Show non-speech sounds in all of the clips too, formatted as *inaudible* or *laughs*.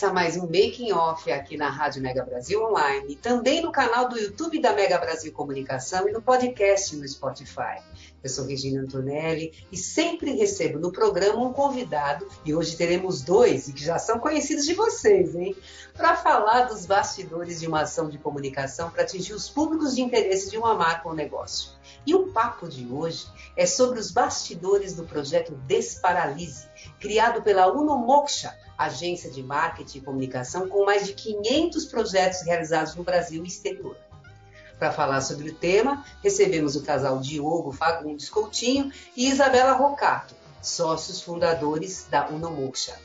Começa mais um Making Off aqui na Rádio Mega Brasil Online, também no canal do YouTube da Mega Brasil Comunicação e no podcast no Spotify. Eu sou Regina Antonelli e sempre recebo no programa um convidado, e hoje teremos dois, e que já são conhecidos de vocês, hein? Para falar dos bastidores de uma ação de comunicação para atingir os públicos de interesse de uma marca ou negócio. E o papo de hoje é sobre os bastidores do projeto Desparalise, criado pela Unomoksha, agência de marketing e comunicação com mais de 500 projetos realizados no Brasil e exterior. Para falar sobre o tema, recebemos o casal Diogo Fagundes Coutinho e Isabela Rocato, sócios fundadores da Unomoksha.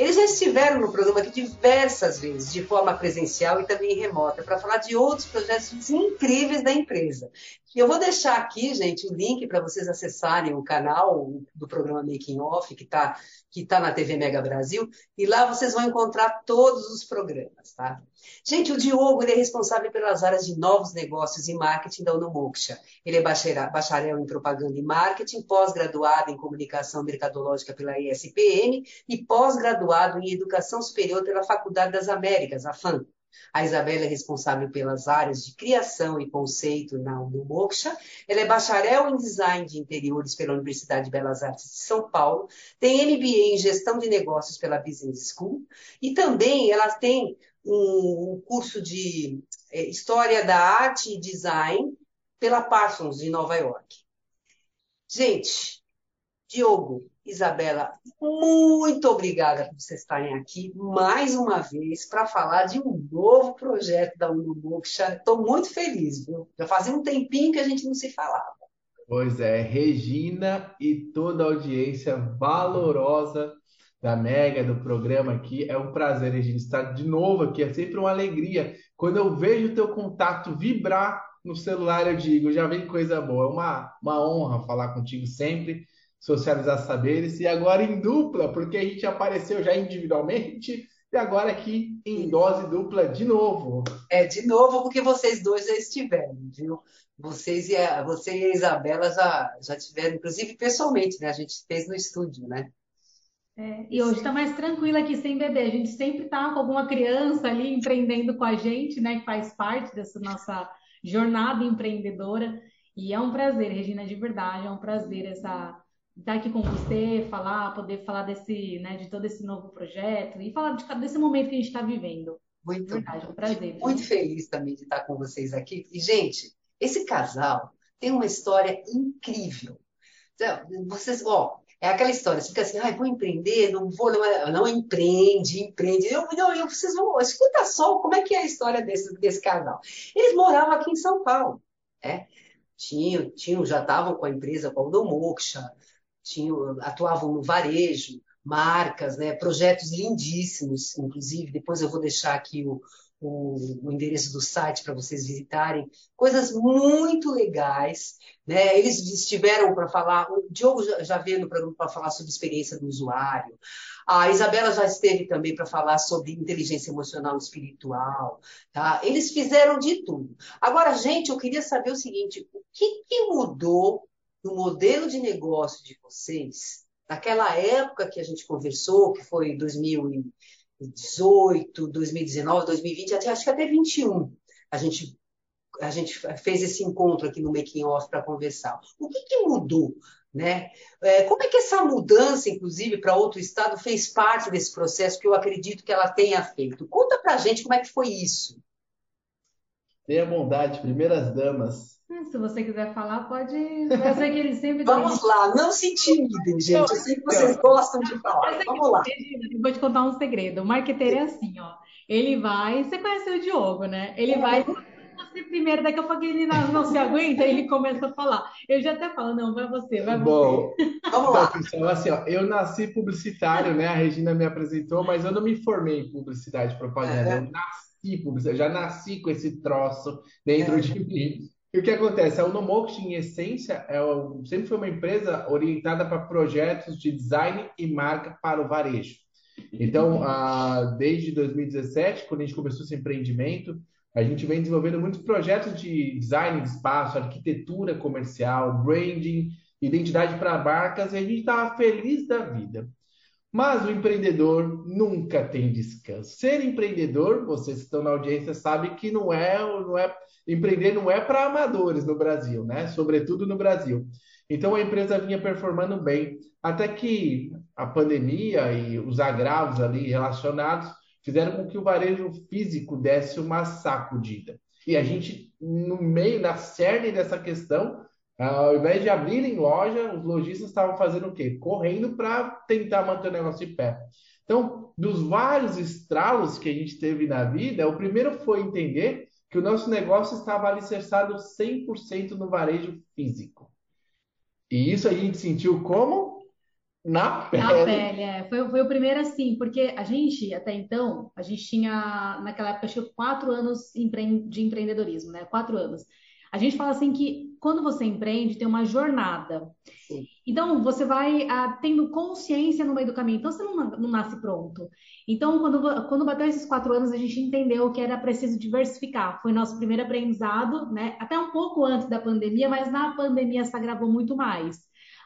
Eles já estiveram no programa aqui diversas vezes, de forma presencial e também remota, para falar de outros projetos incríveis da empresa. Eu vou deixar aqui, gente, o link para vocês acessarem o canal do programa Making Off, que está que tá na TV Mega Brasil, e lá vocês vão encontrar todos os programas, tá? Gente, o Diogo ele é responsável pelas áreas de novos negócios e marketing da Unomoksha. Ele é bacharel em propaganda e marketing, pós-graduado em comunicação mercadológica pela ESPM e pós-graduado em educação superior pela Faculdade das Américas, a FAM. A Isabela é responsável pelas áreas de criação e conceito na Unomoksha. Ela é bacharel em design de interiores pela Universidade de Belas Artes de São Paulo. Tem MBA em gestão de negócios pela Business School. E também ela tem um curso de é, História da Arte e Design pela Parsons de Nova York. Gente, Diogo, Isabela, muito obrigada por vocês estarem aqui mais uma vez para falar de um novo projeto da Unubuxa. Estou muito feliz, viu? Já fazia um tempinho que a gente não se falava. Pois é, Regina e toda a audiência valorosa da Mega, do programa aqui. É um prazer, Regina, estar de novo aqui. É sempre uma alegria. Quando eu vejo o teu contato vibrar no celular, eu digo, já vem coisa boa. É uma, uma honra falar contigo sempre socializar saberes, e agora em dupla, porque a gente apareceu já individualmente e agora aqui em dose dupla de novo. É, de novo, porque vocês dois já estiveram, viu? Vocês e a, você e a Isabela já, já tiveram, inclusive pessoalmente, né? A gente fez no estúdio, né? É, e hoje está mais tranquilo aqui sem bebê. A gente sempre está com alguma criança ali empreendendo com a gente, né? Que faz parte dessa nossa jornada empreendedora. E é um prazer, Regina, de verdade, é um prazer essa estar aqui com você, falar, poder falar desse, né, de todo esse novo projeto e falar de, desse momento que a gente está vivendo. Muito Verdade, é um prazer. Muito feliz também de estar com vocês aqui. E, gente, esse casal tem uma história incrível. Então, vocês, ó, é aquela história, você fica assim, ah, vou empreender, não vou, não, é, não empreende, empreende. Eu, não, eu, vão, escuta só como é que é a história desse, desse casal. Eles moravam aqui em São Paulo, né? Tinham, já estavam com a empresa, com a Udomoksha, tinham, atuavam no varejo, marcas, né, projetos lindíssimos, inclusive, depois eu vou deixar aqui o, o, o endereço do site para vocês visitarem, coisas muito legais, né? Eles estiveram para falar, o Diogo já, já veio no programa para falar sobre experiência do usuário, a Isabela já esteve também para falar sobre inteligência emocional e espiritual, tá? Eles fizeram de tudo. Agora, gente, eu queria saber o seguinte: o que, que mudou no modelo de negócio de vocês, naquela época que a gente conversou, que foi 2018, 2019, 2020, até, acho que até 21, a gente, a gente fez esse encontro aqui no Making Off para conversar. O que, que mudou? Né? É, como é que essa mudança, inclusive, para outro estado fez parte desse processo que eu acredito que ela tenha feito? Conta para a gente como é que foi isso. Tenha bondade, primeiras damas. Se você quiser falar, pode. Eu sei que ele sempre. Vamos lá, não se intimidem, gente. Eu sei que vocês gostam de falar. Vamos lá. Eu vou te contar um segredo. O marqueteiro é assim, ó. Ele vai. Você conhece o Diogo, né? Ele vai você primeiro, daqui a pouco ele não, não se aguenta, ele começa a falar. Eu já até falo, não, vai você, vai Bom, você. Vamos lá. *laughs* Então, pessoal, assim, ó, eu nasci publicitário, né? A Regina me apresentou, mas eu não me formei em publicidade e propaganda. É. Eu nasci publicitário, já nasci com esse troço dentro é. de mim. E o que acontece? A Unomoxt, em essência, é sempre foi uma empresa orientada para projetos de design e marca para o varejo. Então, a, desde 2017, quando a gente começou esse empreendimento, a gente vem desenvolvendo muitos projetos de design de espaço, arquitetura comercial, branding, identidade para marcas, e a gente estava feliz da vida. Mas o empreendedor nunca tem descanso. Ser empreendedor, vocês que estão na audiência sabem que não é, não é empreender não é para amadores no Brasil, né? Sobretudo no Brasil. Então a empresa vinha performando bem, até que a pandemia e os agravos ali relacionados fizeram com que o varejo físico desse uma sacudida. E a gente, no meio, na cerne dessa questão, ao invés de abrirem loja, os lojistas estavam fazendo o quê? Correndo para tentar manter o negócio de pé. Então, dos vários estralos que a gente teve na vida, o primeiro foi entender que o nosso negócio estava alicerçado 100% no varejo físico. E isso a gente sentiu como? Na pele. Na pele, é. Foi, foi o primeiro assim, porque a gente, até então, a gente tinha, naquela época, que quatro anos de empreendedorismo, né? Quatro anos. A gente fala assim que quando você empreende, tem uma jornada. Sim. Então, você vai ah, tendo consciência no meio do caminho. Então, você não, não nasce pronto. Então, quando, quando bateu esses quatro anos, a gente entendeu que era preciso diversificar. Foi nosso primeiro aprendizado, né? Até um pouco antes da pandemia, mas na pandemia se agravou muito mais.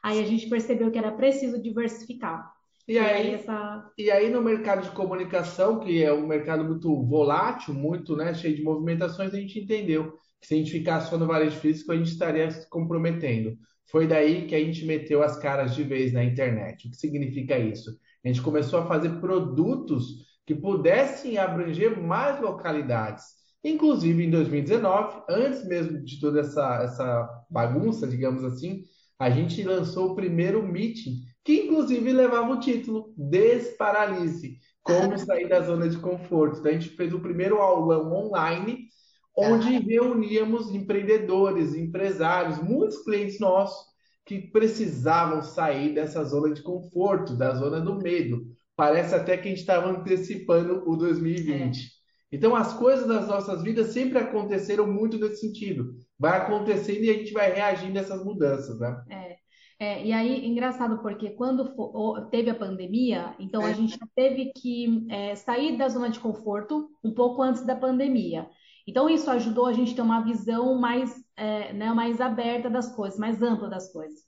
Aí a gente percebeu que era preciso diversificar. E aí, e essa... e aí no mercado de comunicação, que é um mercado muito volátil, muito né, cheio de movimentações, a gente entendeu que se a gente ficasse só no varejo físico, a gente estaria se comprometendo. Foi daí que a gente meteu as caras de vez na internet. O que significa isso? A gente começou a fazer produtos que pudessem abranger mais localidades. Inclusive em 2019, antes mesmo de toda essa, essa bagunça, digamos assim, a gente lançou o primeiro meeting, que inclusive levava o título Desparalise, como sair da zona de conforto. Então, a gente fez o primeiro aulão online, onde reuníamos empreendedores, empresários, muitos clientes nossos que precisavam sair dessa zona de conforto, da zona do medo. Parece até que a gente estava antecipando o 2020. É. Então, as coisas das nossas vidas sempre aconteceram muito nesse sentido vai acontecendo e a gente vai reagindo a essas mudanças, né? É. É, e aí, engraçado, porque quando for, teve a pandemia, então é. a gente teve que é, sair da zona de conforto um pouco antes da pandemia. Então, isso ajudou a gente a ter uma visão mais, é, né, mais aberta das coisas, mais ampla das coisas.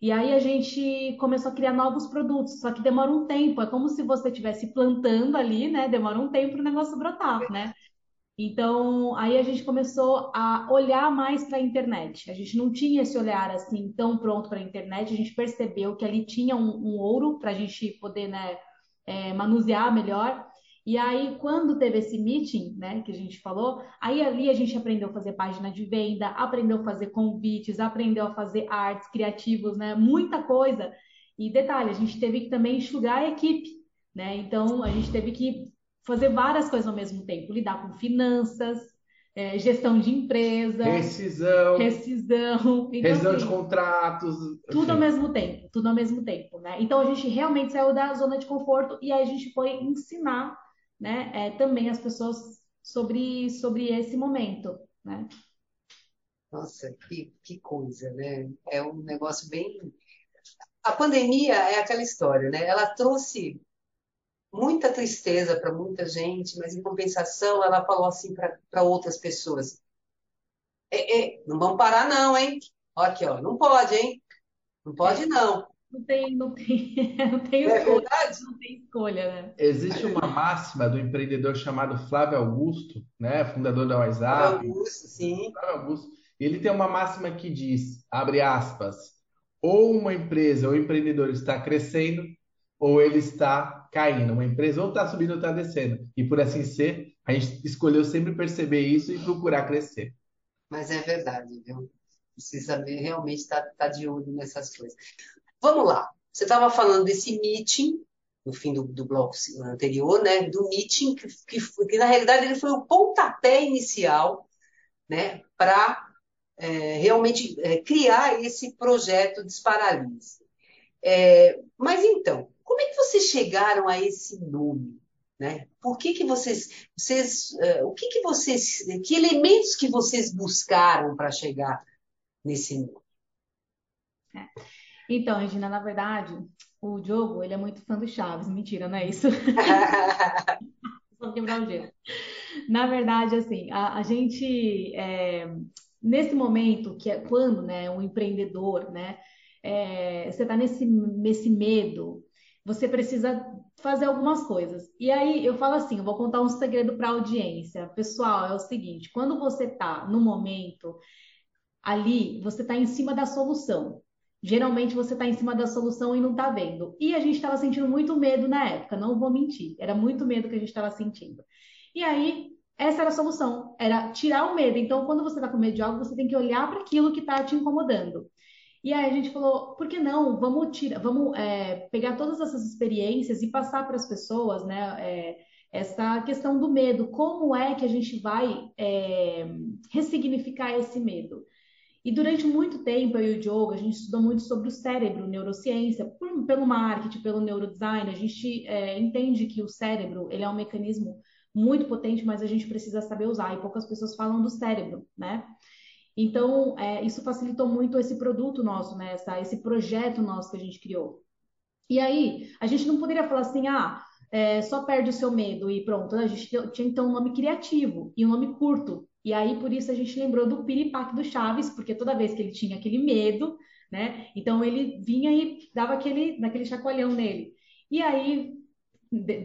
E aí a gente começou a criar novos produtos, só que demora um tempo, é como se você estivesse plantando ali, né? Demora um tempo para o negócio brotar, né? Então, aí a gente começou a olhar mais para a internet. A gente não tinha esse olhar assim tão pronto para a internet. A gente percebeu que ali tinha um, um ouro para a gente poder né, é, manusear melhor. E aí, quando teve esse meeting, né, que a gente falou, aí ali a gente aprendeu a fazer página de venda, aprendeu a fazer convites, aprendeu a fazer artes criativos, né, muita coisa. E detalhe, a gente teve que também enxugar a equipe, né? Então, a gente teve que fazer várias coisas ao mesmo tempo, lidar com finanças, é, gestão de empresa, rescisão, rescisão, então, rescisão assim, de contratos, tudo enfim. ao mesmo tempo, tudo ao mesmo tempo, né? Então a gente realmente saiu da zona de conforto e aí a gente foi ensinar, né, é, também as pessoas sobre sobre esse momento, né? Nossa, que, que coisa, né? É um negócio bem. A pandemia é aquela história, né? Ela trouxe muita tristeza para muita gente, mas em compensação ela falou assim para outras pessoas: é, é, não vamos parar, não, hein? Aqui, ó, não pode, hein? Não pode, não. Não tem, não tem, *laughs* não tem é escolha, verdade? não tem escolha, né? Existe uma máxima do empreendedor chamado Flávio Augusto, né, fundador da WhatsApp. Flávio Augusto, sim. Flávio Augusto. Ele tem uma máxima que diz, abre aspas, ou uma empresa ou empreendedor está crescendo, ou ele está caindo. Uma empresa ou está subindo ou está descendo. E por assim ser, a gente escolheu sempre perceber isso e procurar crescer. Mas é verdade, viu? Precisa realmente estar tá, tá de olho nessas coisas. Vamos lá. Você estava falando desse meeting, no fim do, do bloco anterior, né, do meeting, que, que, que, na realidade ele foi o pontapé inicial né, para é, realmente é, criar esse projeto Desparalise. É, mas então, como é que vocês chegaram a esse nome? Né? Por que, que vocês, vocês uh, o que, que vocês, que elementos que vocês buscaram para chegar nesse nome? É. Então, Regina, na verdade, o Diogo, ele é muito fã do Chaves. Mentira, não é isso? *laughs* Só quebrar o gelo. Na verdade, assim, a, a gente, é, nesse momento, que é quando, né, um empreendedor, né, é, você está nesse, nesse medo, você precisa fazer algumas coisas. E aí eu falo assim, eu vou contar um segredo para a audiência. Pessoal, é o seguinte, quando você está no momento ali, você está em cima da solução. Geralmente você está em cima da solução e não está vendo. E a gente estava sentindo muito medo na época, não vou mentir. Era muito medo que a gente estava sentindo. E aí, essa era a solução, era tirar o medo. Então, quando você está com medo de algo, você tem que olhar para aquilo que está te incomodando. E aí a gente falou, por que não? Vamos tirar, vamos é, pegar todas essas experiências e passar para as pessoas, né? É, essa questão do medo, como é que a gente vai é, ressignificar esse medo? E durante muito tempo, eu e o Diogo, a gente estudou muito sobre o cérebro, neurociência, por, pelo marketing, pelo neurodesign, a gente é, entende que o cérebro, ele é um mecanismo muito potente, mas a gente precisa saber usar, e poucas pessoas falam do cérebro, né? Então, é, isso facilitou muito esse produto nosso, né? Essa, esse projeto nosso que a gente criou. E aí, a gente não poderia falar assim, ah, é, só perde o seu medo e pronto. A gente tinha então um nome criativo e um nome curto. E aí, por isso, a gente lembrou do piripaque do Chaves, porque toda vez que ele tinha aquele medo, né? Então ele vinha e dava aquele, naquele chacoalhão nele. E aí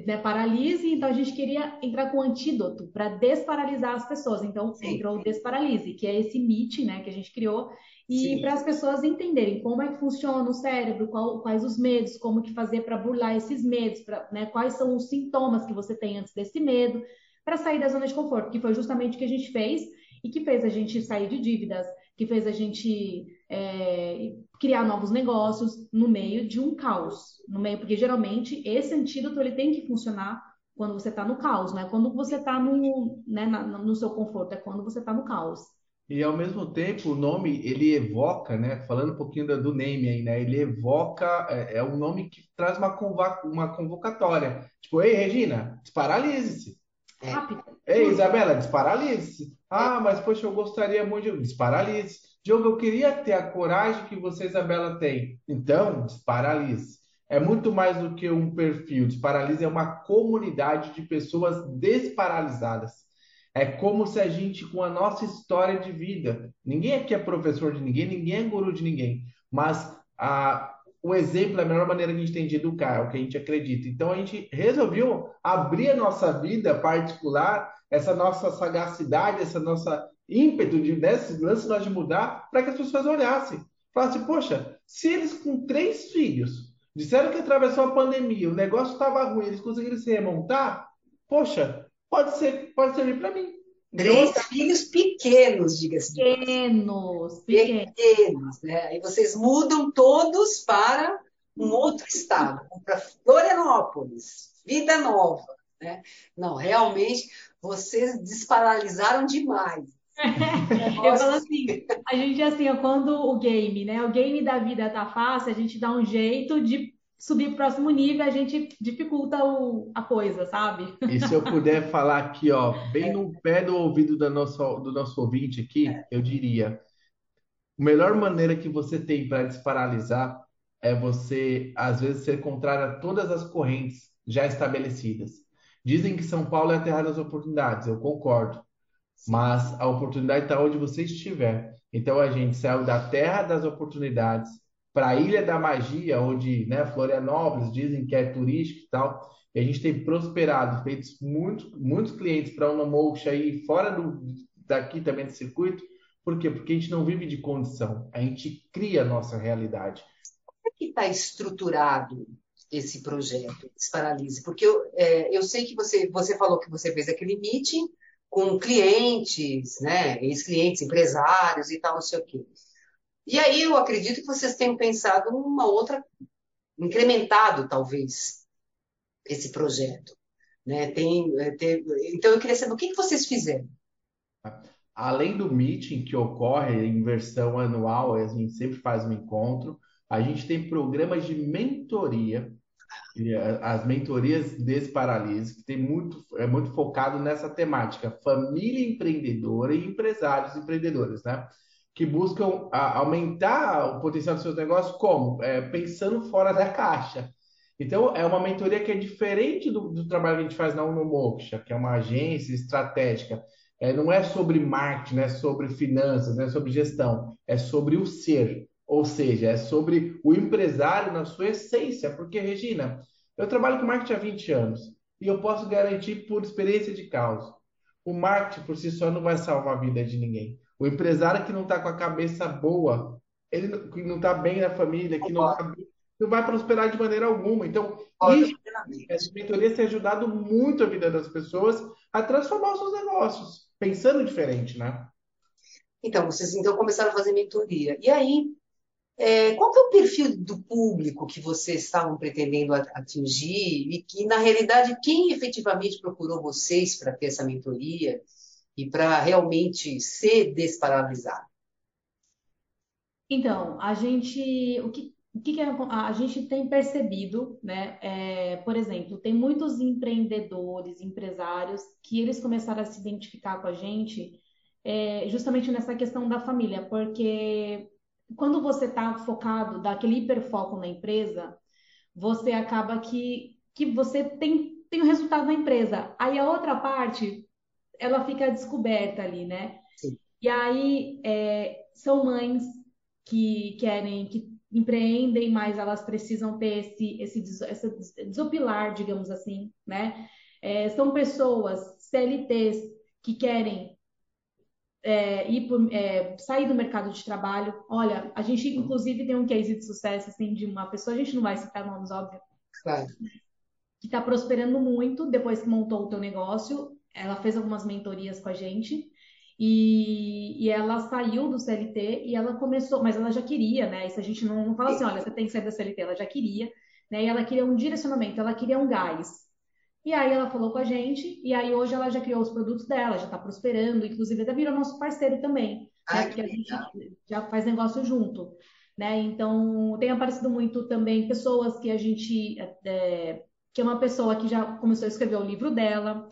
né, paralise, então a gente queria entrar com antídoto para desparalisar as pessoas. Então Sim. entrou o Desparalise, que é esse MIT, né, que a gente criou, e para as pessoas entenderem como é que funciona o cérebro, qual, quais os medos, como que fazer para burlar esses medos, pra, né, quais são os sintomas que você tem antes desse medo, para sair da zona de conforto, que foi justamente o que a gente fez e que fez a gente sair de dívidas, que fez a gente é, criar novos negócios no meio de um caos, no meio, porque geralmente esse antídoto ele tem que funcionar quando você está no caos, não é quando você está no, né, no seu conforto, é quando você está no caos. E ao mesmo tempo, o nome ele evoca, né? Falando um pouquinho do name aí, né? Ele evoca, é, é um nome que traz uma, convoca, uma convocatória. Tipo, ei, Regina, desparalise-se. É. Rápido. Ei, Isabela, desparalise-se. Ah, mas poxa, eu gostaria muito de. Desparalise. Diogo, eu queria ter a coragem que você, Isabela, tem. Então, desparalise. É muito mais do que um perfil. Desparalise é uma comunidade de pessoas desparalisadas. É como se a gente, com a nossa história de vida, ninguém aqui é professor de ninguém, ninguém é guru de ninguém, mas a, o exemplo é a melhor maneira que a gente tem de educar, é o que a gente acredita. Então a gente resolveu abrir a nossa vida particular, essa nossa sagacidade, essa nossa ímpeto de desse lance nós de mudar para que as pessoas olhassem. Falassem, poxa, se eles com três filhos disseram que atravessou a pandemia, o negócio estava ruim, eles conseguiram se remontar, poxa, pode ser, pode servir para mim. Três filhos pequenos, diga-se. Pequenos, pequenos. Pequenos, né? Aí vocês mudam todos para um outro estado, para Florianópolis, vida nova. Né? Não, realmente vocês desparalisaram demais. *laughs* Eu falo assim, a gente assim, quando o game, né? O game da vida tá fácil, a gente dá um jeito de subir para o próximo nível, a gente dificulta o, a coisa, sabe? E se eu puder falar aqui, ó, bem no pé do ouvido do nosso, do nosso ouvinte aqui, eu diria: a melhor maneira que você tem para desparalisar é você, às vezes, ser contrário a todas as correntes já estabelecidas. Dizem que São Paulo é a terra das oportunidades, eu concordo. Mas a oportunidade está onde você estiver. Então a gente saiu da terra das oportunidades para a Ilha da Magia, onde né, Florianópolis dizem que é turístico e tal. E a gente tem prosperado, feito muitos, muitos clientes para uma mocha aí fora do, daqui também do circuito. Por quê? Porque a gente não vive de condição, a gente cria a nossa realidade. Como é que está estruturado esse projeto, Desparalise? Porque eu, é, eu sei que você, você falou que você fez aquele meeting, com clientes, né, ex-clientes, empresários e tal, não sei o quê. E aí eu acredito que vocês tenham pensado numa outra, incrementado talvez, esse projeto? Né? Tem, é, tem, então, eu queria saber o que, que vocês fizeram. Além do meeting que ocorre em versão anual, a gente sempre faz um encontro, a gente tem programas de mentoria, as mentorias Desparalise, que tem muito, é muito focado nessa temática, família empreendedora e empresários empreendedores, né? Que buscam aumentar o potencial dos seus negócios como? É, pensando fora da caixa. Então, é uma mentoria que é diferente do, do trabalho que a gente faz na Unomoksha, que é uma agência estratégica. É, não é sobre marketing, não é sobre finanças, não é sobre gestão, é sobre o ser. Ou seja, é sobre o empresário na sua essência. Porque, Regina, eu trabalho com marketing há 20 anos e eu posso garantir por experiência de causa. O marketing por si só não vai salvar a vida de ninguém. O empresário que não está com a cabeça boa, ele que não está bem na família, que não, tá, não vai prosperar de maneira alguma. Então, isso, essa mentoria tem ajudado muito a vida das pessoas a transformar os seus negócios, pensando diferente, né? Então, vocês então começaram a fazer mentoria. E aí, é, qual que é o perfil do público que vocês estavam pretendendo atingir e que, na realidade, quem efetivamente procurou vocês para ter essa mentoria e para realmente ser desparalisado? Então, a gente, o que, o que, que é, a gente tem percebido, né? É, por exemplo, tem muitos empreendedores, empresários que eles começaram a se identificar com a gente é, justamente nessa questão da família, porque quando você está focado, dá aquele hiperfoco na empresa, você acaba que, que você tem, tem o resultado na empresa. Aí a outra parte, ela fica descoberta ali, né? Sim. E aí é, são mães que querem, que empreendem, mas elas precisam ter esse, esse, esse desopilar, digamos assim, né? É, são pessoas CLTs que querem é, ir por, é, sair do mercado de trabalho. Olha, a gente inclusive tem um case de sucesso assim de uma pessoa, a gente não vai citar nomes, óbvio, claro. que está prosperando muito depois que montou o teu negócio. Ela fez algumas mentorias com a gente e, e ela saiu do CLT e ela começou, mas ela já queria, né? Isso a gente não, não fala assim, olha, você tem que sair da CLT, ela já queria, né? E ela queria um direcionamento, ela queria um gás. E aí ela falou com a gente, e aí hoje ela já criou os produtos dela, já está prosperando, inclusive até virou nosso parceiro também, né? Porque a gente já faz negócio junto, né? Então tem aparecido muito também pessoas que a gente é, que é uma pessoa que já começou a escrever o livro dela,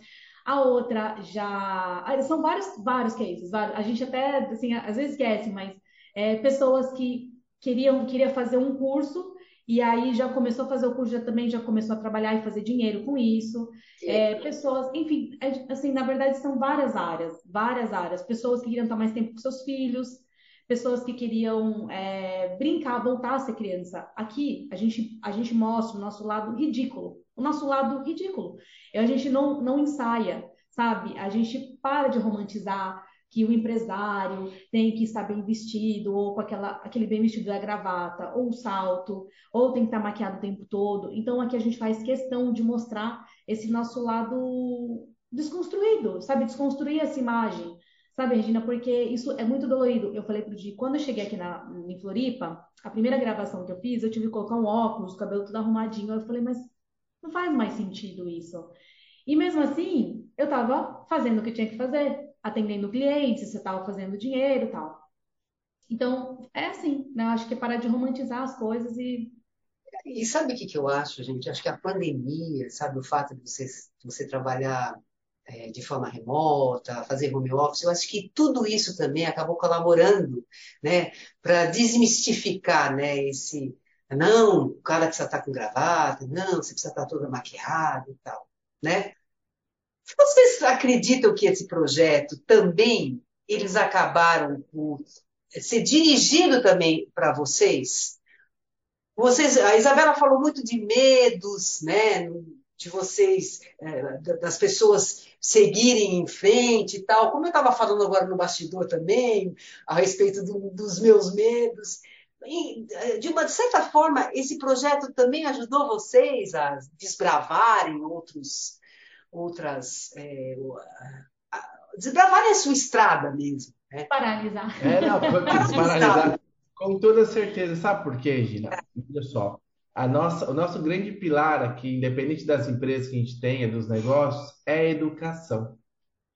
a outra já são vários vários cases, vários. a gente até assim às vezes esquece, mas é, pessoas que queriam queria fazer um curso e aí já começou a fazer o curso, já também já começou a trabalhar e fazer dinheiro com isso. É, pessoas, enfim, é, assim, na verdade são várias áreas, várias áreas. Pessoas que queriam estar mais tempo com seus filhos, pessoas que queriam é, brincar, voltar a ser criança. Aqui a gente, a gente mostra o nosso lado ridículo, o nosso lado ridículo. A gente não, não ensaia, sabe? A gente para de romantizar, que o empresário tem que estar bem vestido, ou com aquela, aquele bem vestido da gravata, ou o salto, ou tem que estar maquiado o tempo todo. Então, aqui a gente faz questão de mostrar esse nosso lado desconstruído, sabe? Desconstruir essa imagem, sabe, Regina? Porque isso é muito dolorido. Eu falei pro Di, quando eu cheguei aqui na, em Floripa, a primeira gravação que eu fiz, eu tive que colocar um óculos, o cabelo tudo arrumadinho. Eu falei, mas não faz mais sentido isso. E mesmo assim, eu estava fazendo o que tinha que fazer atendendo clientes, você estava fazendo dinheiro tal. Então, é assim, né? Eu acho que é parar de romantizar as coisas e. E sabe o que, que eu acho, gente? Acho que a pandemia, sabe, o fato de você, você trabalhar é, de forma remota, fazer home office, eu acho que tudo isso também acabou colaborando, né, para desmistificar, né, esse. Não, o cara precisa estar com gravata, não, você precisa estar toda maquiada e tal, né? Vocês acreditam que esse projeto também eles acabaram por ser dirigido também para vocês? Vocês, a Isabela falou muito de medos, né? De vocês, é, das pessoas seguirem em frente e tal. Como eu estava falando agora no bastidor também, a respeito do, dos meus medos. E, de uma certa forma, esse projeto também ajudou vocês a desbravarem outros outras. É, desbravarem a sua estrada mesmo. Né? Paralisar. É, não, paralisar. Com toda certeza. Sabe por quê, Gina? Olha só. a nossa, o nosso grande pilar aqui, independente das empresas que a gente tenha, dos negócios, é a educação.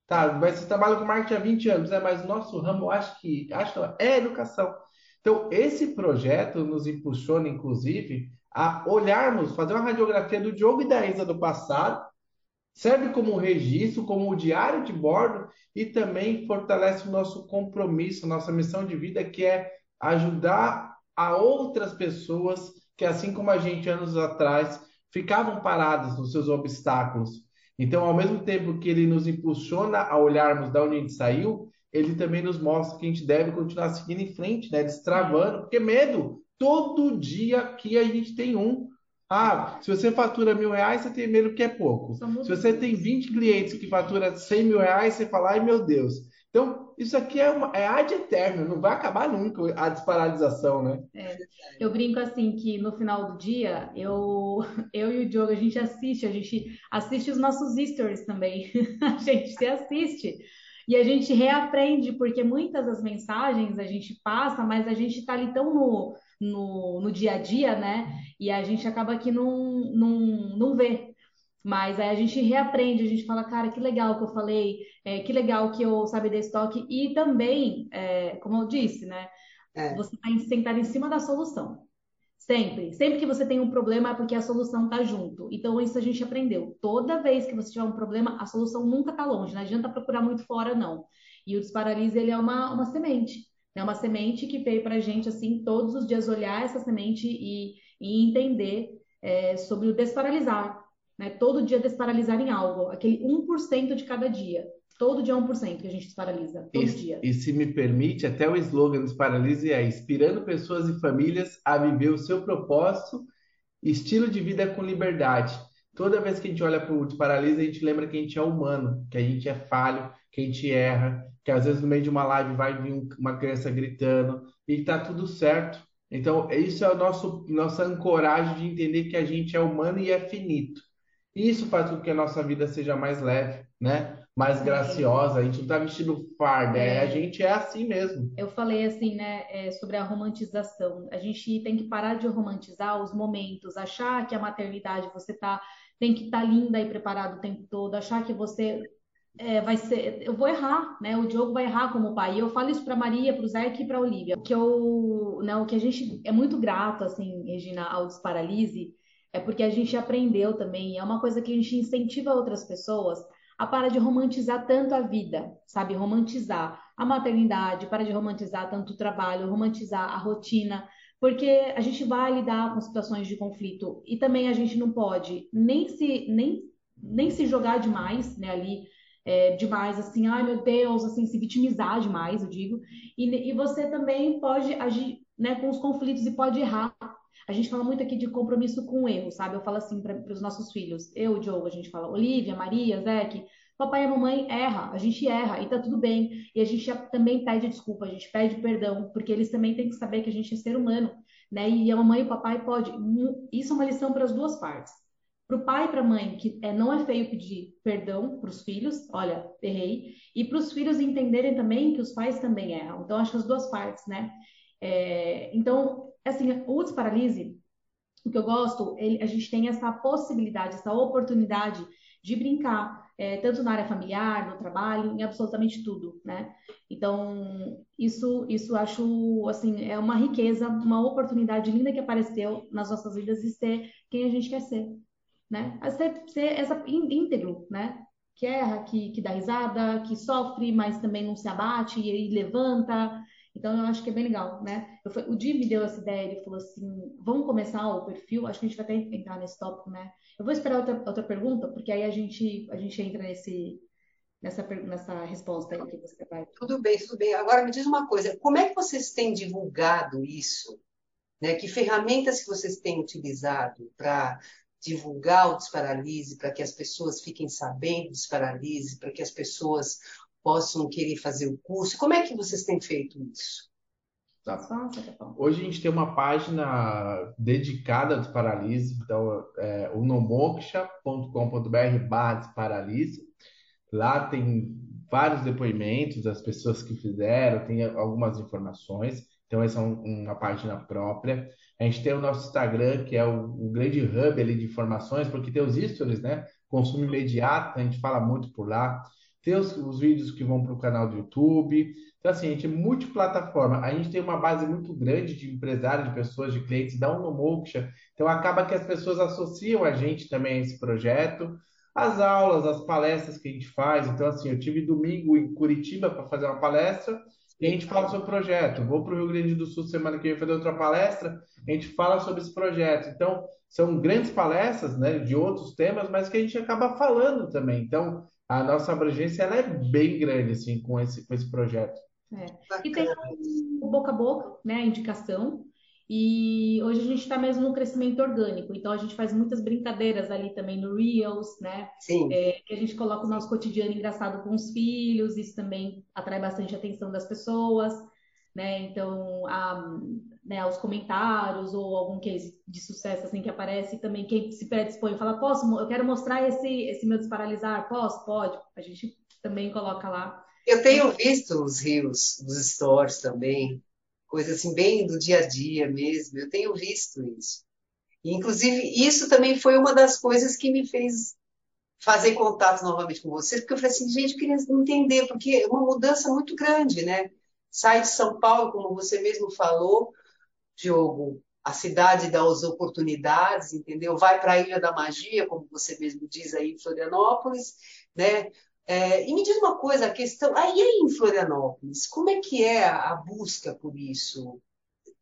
Tá, mas você trabalha com marketing há 20 anos, é, mas o nosso ramo, acho que, acho que é educação. Então, esse projeto nos impulsiona, inclusive, a olharmos, fazer uma radiografia do Diogo e da Isa do passado, serve como registro, como diário de bordo e também fortalece o nosso compromisso, nossa missão de vida, que é ajudar a outras pessoas que, assim como a gente anos atrás, ficavam paradas nos seus obstáculos. Então, ao mesmo tempo que ele nos impulsiona a olharmos da onde a gente saiu, ele também nos mostra que a gente deve continuar seguindo em frente, né? Destravando, porque medo, todo dia aqui a gente tem um. Ah, se você fatura mil reais, você tem medo que é pouco. Se você tem 20 clientes que fatura 100 mil reais, você fala, ai meu Deus. Então, isso aqui é, uma, é ad eterno, não vai acabar nunca a desparalisação, né? É, eu brinco assim que no final do dia, eu, *laughs* eu e o Diogo, a gente assiste, a gente assiste os nossos stories também. *laughs* a gente se assiste. E a gente reaprende, porque muitas das mensagens a gente passa, mas a gente está ali tão no, no, no dia a dia, né? E a gente acaba que não, não, não vê. Mas aí a gente reaprende, a gente fala, cara, que legal que eu falei, é, que legal que eu sabe desse toque. E também, é, como eu disse, né? É. Você que sentar em cima da solução. Sempre. Sempre que você tem um problema é porque a solução está junto. Então, isso a gente aprendeu. Toda vez que você tiver um problema, a solução nunca está longe. Não adianta procurar muito fora, não. E o Desparalise, ele é uma, uma semente. É uma semente que veio para a gente, assim, todos os dias olhar essa semente e, e entender é, sobre o desparalisar. Né? Todo dia desparalisar em algo. Aquele 1% de cada dia. Todo dia 1% que a gente desparalisa, todo e, dia. E se me permite, até o slogan Desparalise é inspirando pessoas e famílias a viver o seu propósito, estilo de vida com liberdade. Toda vez que a gente olha para o Desparalise, a gente lembra que a gente é humano, que a gente é falho, que a gente erra, que às vezes no meio de uma live vai vir uma criança gritando e está tudo certo. Então, isso é a nosso, nossa ancoragem de entender que a gente é humano e é finito. Isso faz com que a nossa vida seja mais leve, né? Mais graciosa, a gente não tá vestindo farda, é. a gente é assim mesmo. Eu falei assim, né, é, sobre a romantização. A gente tem que parar de romantizar os momentos, achar que a maternidade você tá tem que estar tá linda e preparada o tempo todo, achar que você é, vai ser, eu vou errar, né? O Diogo vai errar como pai. E eu falo isso para Maria, para o Zé e para a Olivia. Que eu, né, o que a gente é muito grato, assim, Regina, ao Desparalise, é porque a gente aprendeu também. É uma coisa que a gente incentiva outras pessoas a para de romantizar tanto a vida, sabe? Romantizar a maternidade, para de romantizar tanto o trabalho, romantizar a rotina, porque a gente vai lidar com situações de conflito e também a gente não pode nem se nem, nem se jogar demais, né, ali é, demais assim, ai meu Deus, assim se vitimizar demais, eu digo, e, e você também pode agir, né, com os conflitos e pode errar. A gente fala muito aqui de compromisso com o erro, sabe? Eu falo assim para os nossos filhos, eu, Diogo, a gente fala, Olivia, Maria, Zeke, papai e mamãe erra, a gente erra e tá tudo bem. E a gente também pede desculpa, a gente pede perdão, porque eles também têm que saber que a gente é ser humano, né? E a mamãe e o papai pode. Isso é uma lição para as duas partes. Para o pai e para a mãe, que é, não é feio pedir perdão para os filhos, olha, errei, e para os filhos entenderem também que os pais também erram. Então, acho que as duas partes, né? É, então, assim, o desparalise, o que eu gosto, ele, a gente tem essa possibilidade, essa oportunidade de brincar, é, tanto na área familiar, no trabalho, em absolutamente tudo, né? Então, isso, isso acho, assim, é uma riqueza, uma oportunidade linda que apareceu nas nossas vidas de ser quem a gente quer ser, né? A ser, ser essa íntegro, né? Que erra, que, que dá risada, que sofre, mas também não se abate e levanta, então, eu acho que é bem legal, né? O Di me deu essa ideia, ele falou assim, vamos começar o perfil, acho que a gente vai até entrar nesse tópico, né? Eu vou esperar outra, outra pergunta, porque aí a gente, a gente entra nesse, nessa, nessa resposta aí que você vai. Tudo bem, tudo bem. Agora me diz uma coisa, como é que vocês têm divulgado isso? Né? Que ferramentas que vocês têm utilizado para divulgar o Desparalise, para que as pessoas fiquem sabendo do Desparalise, para que as pessoas possam querer fazer o curso? Como é que vocês têm feito isso? Tá. Hoje a gente tem uma página dedicada ao desparalise, então é unomoksha.com.br barra desparalise. Lá tem vários depoimentos das pessoas que fizeram, tem algumas informações. Então, essa é um, uma página própria. A gente tem o nosso Instagram, que é o, o grande hub ali de informações, porque tem os stories, né? Consumo imediato, a gente fala muito por lá. Tem os, os vídeos que vão para o canal do YouTube. Então, assim, a gente é multiplataforma. A gente tem uma base muito grande de empresários, de pessoas, de clientes da Unomoksha. Então, acaba que as pessoas associam a gente também a esse projeto. As aulas, as palestras que a gente faz. Então, assim, eu tive domingo em Curitiba para fazer uma palestra e a gente fala sobre o projeto. Vou para o Rio Grande do Sul semana que vem fazer outra palestra, a gente fala sobre esse projeto. Então, são grandes palestras né, de outros temas, mas que a gente acaba falando também. Então, a nossa abrangência ela é bem grande assim, com, esse, com esse projeto. É. E tem o boca a boca, né, a indicação. E hoje a gente está mesmo no crescimento orgânico, então a gente faz muitas brincadeiras ali também no Reels, né? Sim. É, que a gente coloca o nosso cotidiano engraçado com os filhos, isso também atrai bastante a atenção das pessoas, né? Então, a, né, os comentários ou algum case de sucesso assim que aparece, também quem se predispõe fala, posso, eu quero mostrar esse, esse meu desparalisar, posso? Pode, a gente também coloca lá. Eu tenho visto os rios, os stories também, coisa assim bem do dia a dia mesmo. Eu tenho visto isso. E, inclusive, isso também foi uma das coisas que me fez fazer contato novamente com você, porque eu falei assim, gente, eu queria entender, porque é uma mudança muito grande, né? Sai de São Paulo, como você mesmo falou, Diogo, a cidade das oportunidades, entendeu? Vai para a Ilha da Magia, como você mesmo diz aí em Florianópolis, né? É, e me diz uma coisa, a questão. Aí em Florianópolis, como é que é a, a busca por isso?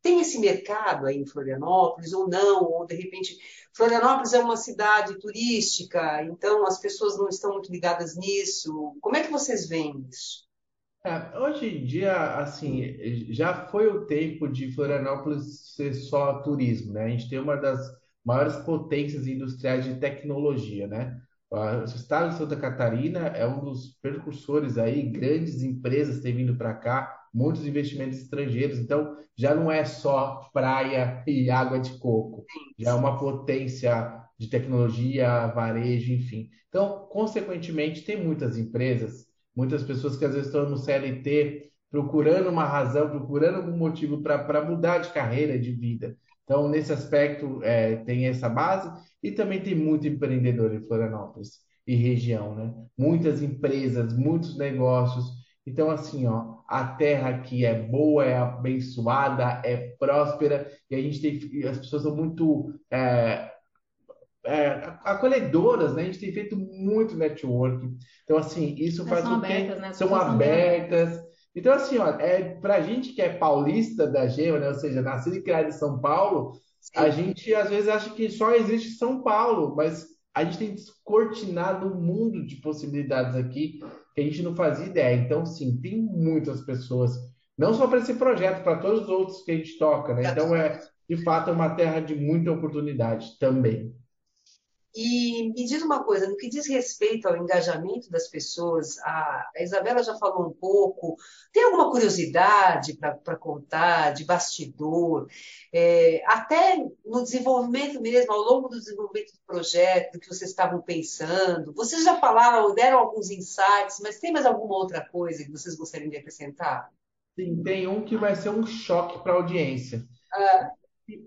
Tem esse mercado aí em Florianópolis ou não? Ou de repente, Florianópolis é uma cidade turística, então as pessoas não estão muito ligadas nisso. Como é que vocês veem isso? É, hoje em dia, assim, já foi o tempo de Florianópolis ser só turismo, né? A gente tem uma das maiores potências industriais de tecnologia, né? O estado de Santa Catarina é um dos precursores aí, grandes empresas têm vindo para cá, muitos investimentos estrangeiros, então já não é só praia e água de coco, já é uma potência de tecnologia, varejo, enfim. Então, consequentemente, tem muitas empresas, muitas pessoas que às vezes estão no CLT procurando uma razão, procurando algum motivo para mudar de carreira, de vida. Então, nesse aspecto, é, tem essa base e também tem muito empreendedor em Florianópolis e região, né? Muitas empresas, muitos negócios. Então, assim, ó, a terra aqui é boa, é abençoada, é próspera e a gente tem, as pessoas são muito é, é, acolhedoras, né? A gente tem feito muito network. Então, assim, isso faz são com que abertas, né? são abertas. Então, assim, ó, é, pra gente que é paulista da Gema, né? Ou seja, nascido e criado em São Paulo, a gente às vezes acha que só existe São Paulo, mas a gente tem descortinado um mundo de possibilidades aqui que a gente não fazia ideia. Então, sim, tem muitas pessoas, não só para esse projeto, para todos os outros que a gente toca, né? Então, é de fato é uma terra de muita oportunidade também. E me diz uma coisa, no que diz respeito ao engajamento das pessoas, a, a Isabela já falou um pouco, tem alguma curiosidade para contar, de bastidor, é, até no desenvolvimento mesmo, ao longo do desenvolvimento do projeto, do que vocês estavam pensando, vocês já falaram, deram alguns insights, mas tem mais alguma outra coisa que vocês gostariam de acrescentar? Sim, tem um que vai ser um choque para a audiência. Ah,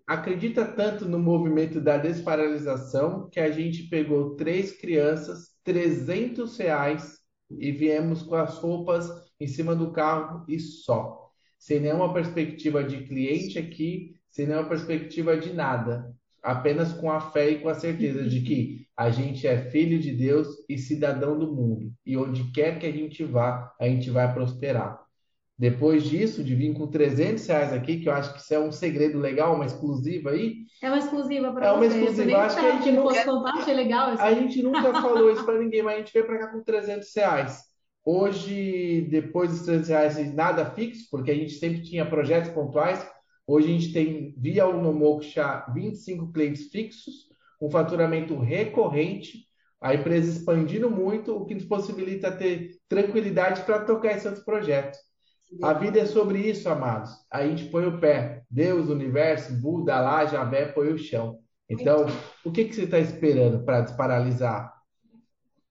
acredita tanto no movimento da desparalisação que a gente pegou três crianças, 300 reais e viemos com as roupas em cima do carro e só. Sem nenhuma perspectiva de cliente aqui, sem nenhuma perspectiva de nada. Apenas com a fé e com a certeza de que a gente é filho de Deus e cidadão do mundo. E onde quer que a gente vá, a gente vai prosperar. Depois disso, de vir com 300 reais aqui, que eu acho que isso é um segredo legal, uma exclusiva aí. É uma exclusiva para É uma exclusiva. Nem Acho que a gente não- fosse contar, achei legal. isso. A gente nunca *laughs* falou isso para ninguém, mas a gente veio para cá com 300 reais. Hoje, depois dos 300 reais, nada fixo, porque a gente sempre tinha projetos pontuais. Hoje a gente tem, via Unomoksha, 25 clientes fixos, um faturamento recorrente, a empresa expandindo muito, o que nos possibilita ter tranquilidade para tocar esses outros projetos. A vida é sobre isso, amados. A gente põe o pé. Deus, o universo, Buda, lá, Javé, põe o chão. Então, o que, que você está esperando para desparalisar?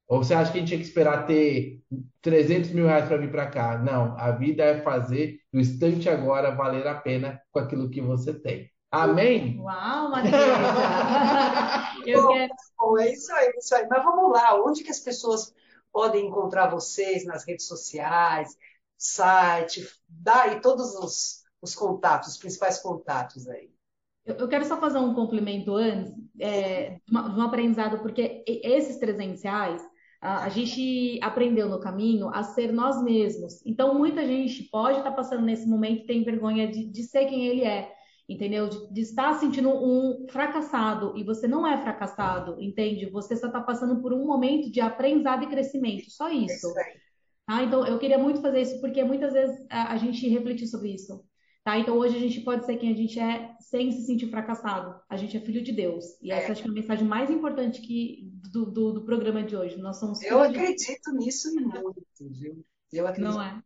Ou você acha que a gente tinha que esperar ter 300 mil reais para vir para cá? Não, a vida é fazer no instante agora valer a pena com aquilo que você tem. Amém? Uau, Matheus! *laughs* Eu quero... Bom, é isso aí, é isso aí. Mas vamos lá, onde que as pessoas podem encontrar vocês nas redes sociais, site, dá aí todos os, os contatos, os principais contatos aí. Eu, quero só fazer um complemento antes, é, de, uma, de um aprendizado, porque esses 300 reais, a, a gente aprendeu no caminho a ser nós mesmos. Então, muita gente pode estar passando nesse momento e tem vergonha de, de ser quem ele é entendeu? De, de, estar sentindo um fracassado e você não é fracassado, entende? Você só está passando por um momento de aprendizado e crescimento, só isso. Tá? Então, eu queria muito fazer isso porque muitas vezes a, a gente reflete sobre isso. Tá? Então, hoje a gente pode ser quem a gente é sem se sentir fracassado. A gente é filho de Deus. E essa é. acho que é a mensagem mais importante que, do, do, do programa de hoje. Nós somos Eu acredito de... nisso muito, viu? Eu acredito. Não é?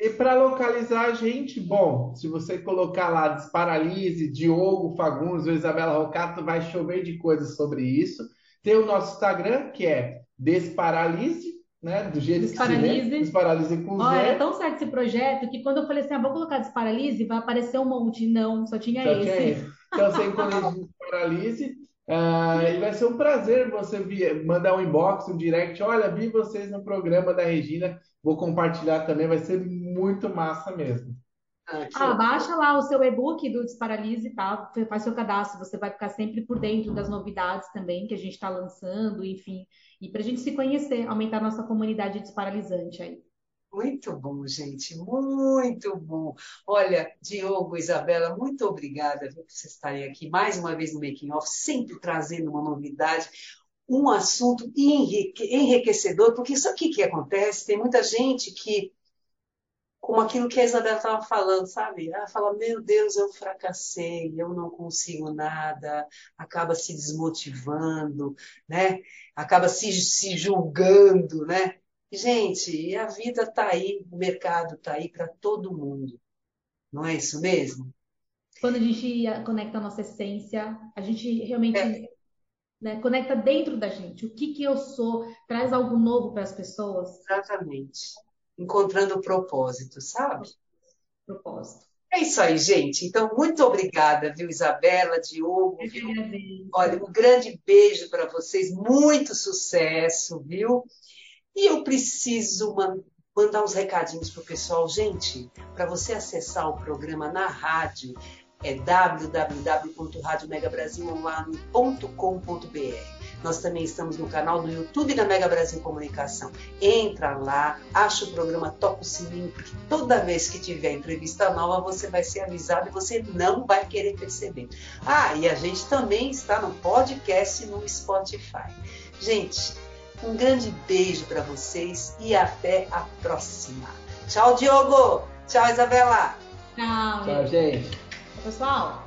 E para localizar a gente, bom, se você colocar lá Desparalise, Diogo Fagundes ou Isabela Rocato, vai chover de coisas sobre isso. Tem o nosso Instagram, que é Desparalise, né? Do jeito Desparalise. que se Desparalise com Olha, é tão certo esse projeto que quando eu falei assim, ah, vou colocar Desparalise, vai aparecer um monte. Não, só tinha só esse. Tinha esse. Então, sem colégio Desparalise. Uh, e vai ser um prazer você mandar um inbox, um direct. Olha, vi vocês no programa da Regina. Vou compartilhar também, vai ser muito massa mesmo. Ah, ah baixa lá o seu e-book do Desparalise, tá? Faz seu cadastro, você vai ficar sempre por dentro das novidades também que a gente está lançando, enfim. E para a gente se conhecer, aumentar a nossa comunidade desparalisante aí. Muito bom, gente, muito bom. Olha, Diogo, Isabela, muito obrigada por vocês estarem aqui mais uma vez no Making Off, sempre trazendo uma novidade, um assunto enriquecedor, porque isso aqui que acontece, tem muita gente que, como aquilo que a Isabela estava falando, sabe? Ela fala, meu Deus, eu fracassei, eu não consigo nada, acaba se desmotivando, né? Acaba se, se julgando, né? Gente, a vida está aí, o mercado está aí para todo mundo. Não é isso mesmo? Quando a gente conecta a nossa essência, a gente realmente é. né, conecta dentro da gente. O que, que eu sou, traz algo novo para as pessoas. Exatamente. Encontrando o propósito, sabe? Propósito. É isso aí, gente. Então, muito obrigada, viu, Isabela, Diogo. Viu? Olha, um grande beijo para vocês, muito sucesso, viu? E eu preciso mandar uns recadinhos para o pessoal. Gente, para você acessar o programa na rádio, é www.radiomegabrasilonline.com.br. Nós também estamos no canal do YouTube da Mega Brasil Comunicação. Entra lá, acha o programa, toca o sininho, porque toda vez que tiver entrevista nova, você vai ser avisado e você não vai querer perceber. Ah, e a gente também está no podcast no Spotify. Gente, um grande beijo para vocês e até a próxima. Tchau, Diogo. Tchau, Isabela. Tchau. Tchau, gente. Tchau, pessoal.